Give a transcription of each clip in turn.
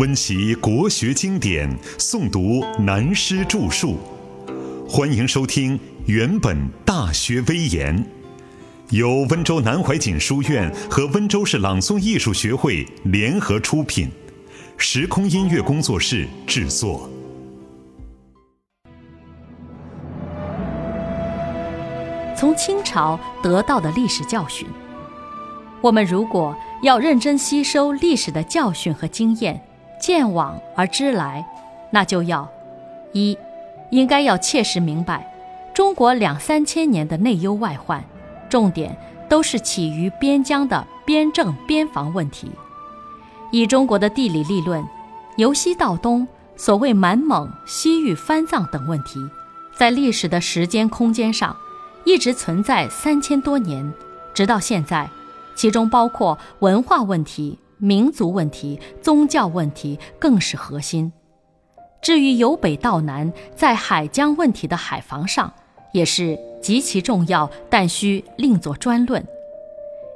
温习国学经典，诵读南师著述。欢迎收听《原本大学威严》，由温州南怀瑾书院和温州市朗诵艺术学会联合出品，时空音乐工作室制作。从清朝得到的历史教训，我们如果要认真吸收历史的教训和经验。见往而知来，那就要一，应该要切实明白，中国两三千年的内忧外患，重点都是起于边疆的边政边防问题。以中国的地理立论，由西到东，所谓满蒙、西域、番藏等问题，在历史的时间空间上，一直存在三千多年，直到现在，其中包括文化问题。民族问题、宗教问题更是核心。至于由北到南，在海疆问题的海防上，也是极其重要，但需另作专论。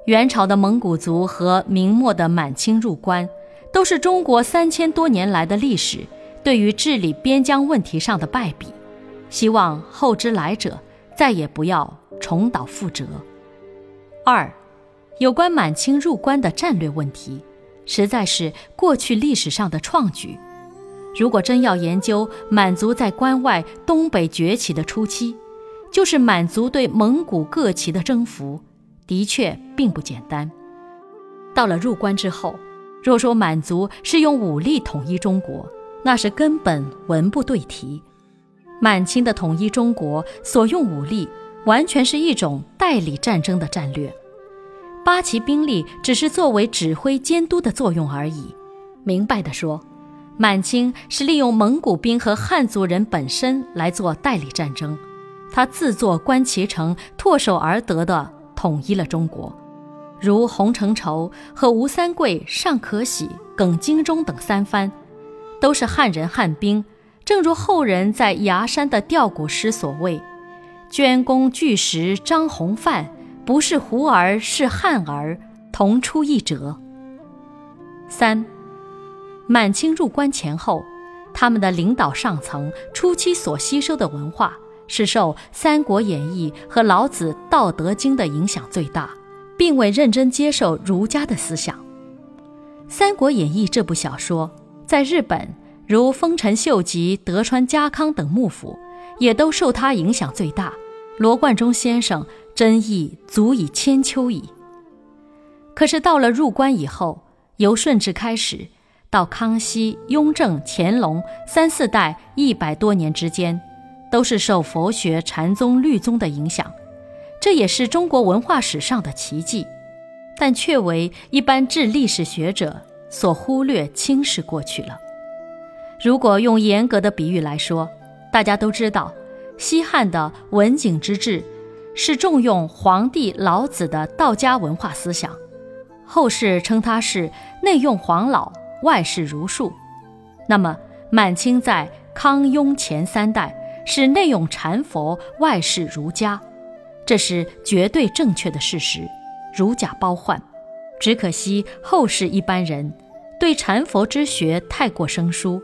元朝的蒙古族和明末的满清入关，都是中国三千多年来的历史对于治理边疆问题上的败笔。希望后之来者再也不要重蹈覆辙。二，有关满清入关的战略问题。实在是过去历史上的创举。如果真要研究满族在关外东北崛起的初期，就是满族对蒙古各旗的征服，的确并不简单。到了入关之后，若说满族是用武力统一中国，那是根本文不对题。满清的统一中国所用武力，完全是一种代理战争的战略。八旗兵力只是作为指挥监督的作用而已。明白的说，满清是利用蒙古兵和汉族人本身来做代理战争，他自作观其成，唾手而得的统一了中国。如洪承畴和吴三桂、尚可喜、耿精忠等三藩，都是汉人汉兵。正如后人在崖山的吊古诗所谓：“捐功巨石张弘范。”不是胡儿，是汉儿，同出一辙。三，满清入关前后，他们的领导上层初期所吸收的文化，是受《三国演义》和老子《道德经》的影响最大，并未认真接受儒家的思想。《三国演义》这部小说，在日本如丰臣秀吉、德川家康等幕府，也都受他影响最大。罗贯中先生。真意足以千秋矣。可是到了入关以后，由顺治开始，到康熙、雍正、乾隆三四代一百多年之间，都是受佛学、禅宗、律宗的影响，这也是中国文化史上的奇迹，但却为一般治历史学者所忽略、轻视过去了。如果用严格的比喻来说，大家都知道，西汉的文景之治。是重用皇帝老子的道家文化思想，后世称他是内用黄老，外事儒术。那么满清在康雍前三代是内用禅佛，外事儒家，这是绝对正确的事实，如假包换。只可惜后世一般人对禅佛之学太过生疏，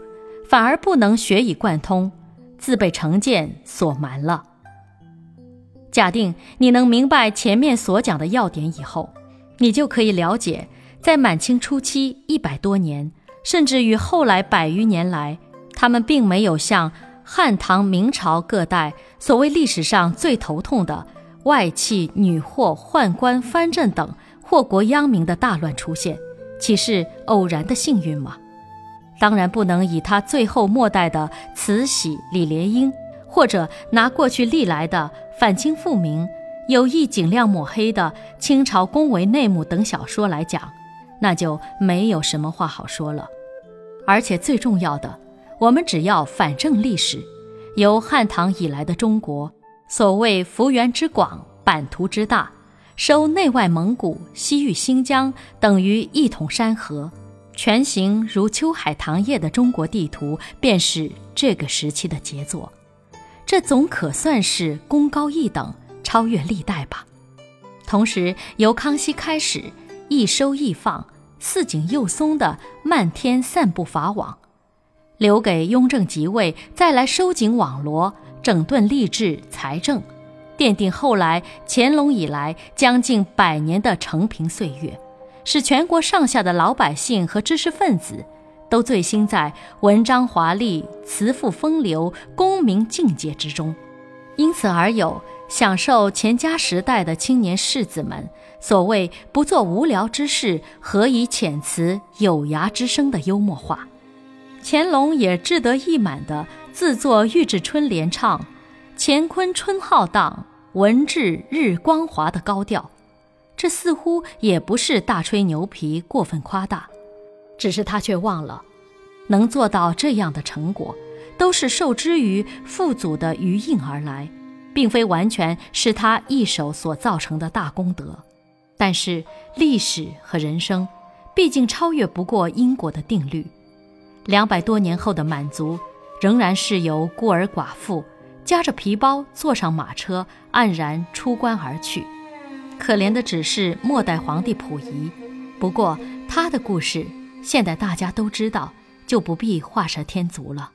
反而不能学以贯通，自被成见所瞒了。假定你能明白前面所讲的要点以后，你就可以了解，在满清初期一百多年，甚至于后来百余年来，他们并没有像汉唐明朝各代所谓历史上最头痛的外戚、女祸、宦官、藩镇等祸国殃民的大乱出现，岂是偶然的幸运吗？当然不能以他最后末代的慈禧、李莲英。或者拿过去历来的反清复明、有意尽量抹黑的清朝宫闱内幕等小说来讲，那就没有什么话好说了。而且最重要的，我们只要反正历史，由汉唐以来的中国，所谓幅员之广、版图之大，收内外蒙古、西域、新疆等于一统山河，全形如秋海棠叶的中国地图，便是这个时期的杰作。这总可算是功高一等，超越历代吧。同时，由康熙开始，一收一放，似紧又松的漫天散布法网，留给雍正即位再来收紧网罗、整顿吏治财政，奠定后来乾隆以来将近百年的承平岁月，使全国上下的老百姓和知识分子都醉心在文章华丽、辞赋风流、功名境界之中，因此而有。享受钱家时代的青年士子们所谓“不做无聊之事，何以遣词有涯之声”的幽默话，乾隆也志得意满地自作《玉制春联》唱“乾坤春浩荡，文治日光华”的高调，这似乎也不是大吹牛皮、过分夸大，只是他却忘了，能做到这样的成果，都是受之于父祖的余荫而来。并非完全是他一手所造成的大功德，但是历史和人生，毕竟超越不过因果的定律。两百多年后的满族，仍然是由孤儿寡妇夹着皮包坐上马车，黯然出关而去。可怜的只是末代皇帝溥仪。不过他的故事，现在大家都知道，就不必画蛇添足了。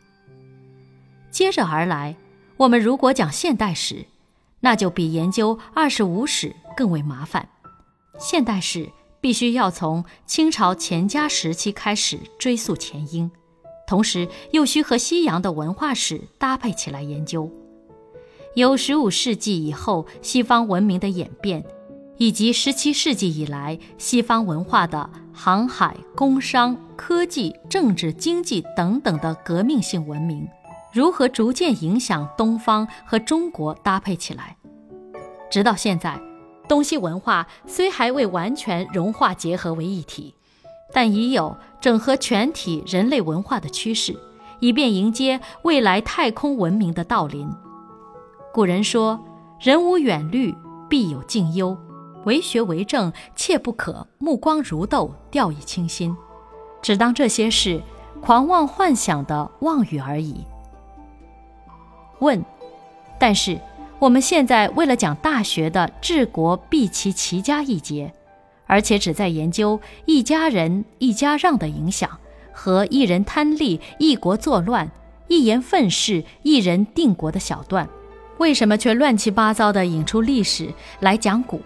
接着而来。我们如果讲现代史，那就比研究二十五史更为麻烦。现代史必须要从清朝乾嘉时期开始追溯前因，同时又需和西洋的文化史搭配起来研究。由十五世纪以后西方文明的演变，以及十七世纪以来西方文化的航海、工商、科技、政治、经济等等的革命性文明。如何逐渐影响东方和中国搭配起来？直到现在，东西文化虽还未完全融化结合为一体，但已有整合全体人类文化的趋势，以便迎接未来太空文明的到临。古人说：“人无远虑，必有近忧；为学为政，切不可目光如豆，掉以轻心。只当这些是狂妄幻想的妄语而已。”问，但是我们现在为了讲大学的治国必齐齐家一节，而且只在研究一家人一家让的影响和一人贪利一国作乱、一言愤世一人定国的小段，为什么却乱七八糟地引出历史来讲古，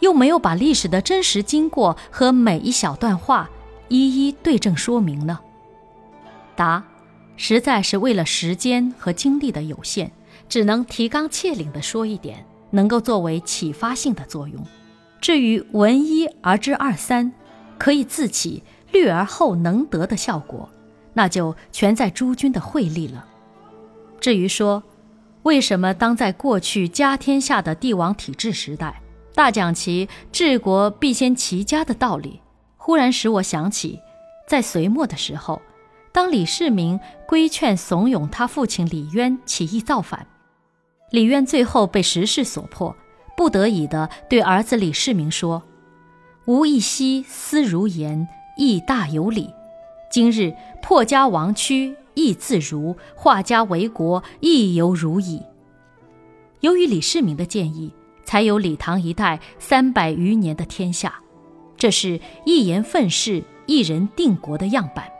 又没有把历史的真实经过和每一小段话一一对证说明呢？答。实在是为了时间和精力的有限，只能提纲挈领地说一点，能够作为启发性的作用。至于闻一而知二三，可以自起虑而后能得的效果，那就全在诸君的慧力了。至于说，为什么当在过去家天下的帝王体制时代，大讲其治国必先齐家的道理，忽然使我想起，在隋末的时候。当李世民规劝怂恿他父亲李渊起义造反，李渊最后被时势所迫，不得已的对儿子李世民说：“吾一夕思如言，亦大有理。今日破家亡躯，亦自如；化家为国，亦犹如矣。”由于李世民的建议，才有李唐一代三百余年的天下。这是一言愤世，一人定国的样板。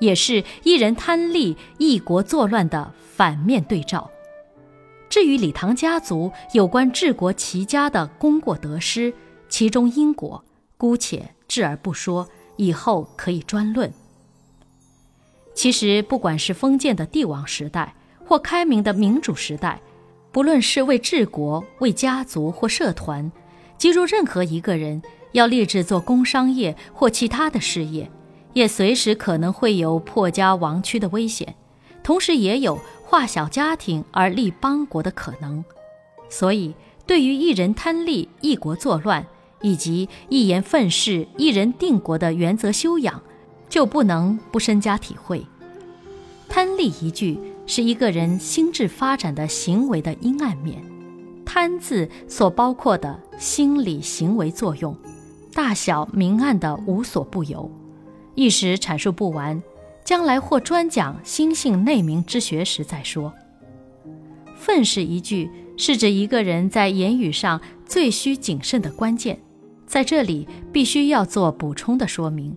也是一人贪利，一国作乱的反面对照。至于李唐家族有关治国齐家的功过得失，其中因果，姑且置而不说，以后可以专论。其实，不管是封建的帝王时代，或开明的民主时代，不论是为治国、为家族或社团，即如任何一个人要立志做工商业或其他的事业。也随时可能会有破家亡躯的危险，同时也有化小家庭而立邦国的可能。所以，对于一人贪利、一国作乱，以及一言愤世、一人定国的原则修养，就不能不深加体会。贪利一句是一个人心智发展的行为的阴暗面，贪字所包括的心理行为作用，大小明暗的无所不有。一时阐述不完，将来或专讲心性内明之学时再说。愤世一句是指一个人在言语上最需谨慎的关键，在这里必须要做补充的说明。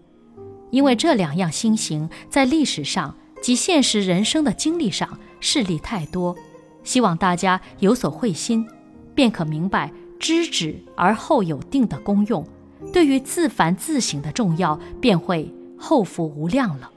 因为这两样心行在历史上及现实人生的经历上事例太多，希望大家有所会心，便可明白知止而后有定的功用，对于自凡自省的重要，便会后福无量了。